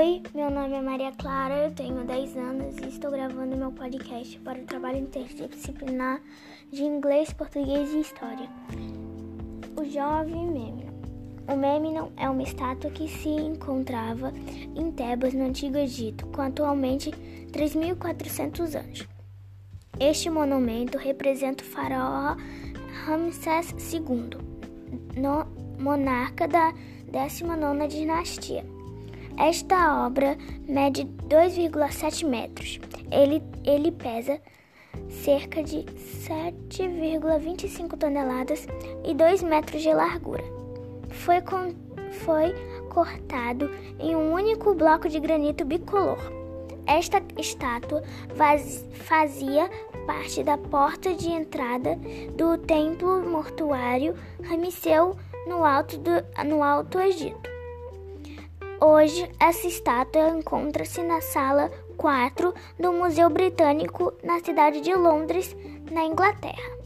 Oi, meu nome é Maria Clara, eu tenho 10 anos e estou gravando meu podcast para o trabalho interdisciplinar de inglês, português e história. O jovem Memnon. O Memnon é uma estátua que se encontrava em Tebas, no Antigo Egito, com atualmente 3.400 anos. Este monumento representa o faraó Ramsés II, monarca da 19ª dinastia. Esta obra mede 2,7 metros. Ele, ele pesa cerca de 7,25 toneladas e 2 metros de largura. Foi, com, foi cortado em um único bloco de granito bicolor. Esta estátua fazia parte da porta de entrada do templo mortuário Ramseu no Alto, do, no Alto Egito. Hoje, essa estátua encontra-se na sala 4 do Museu Britânico, na cidade de Londres, na Inglaterra.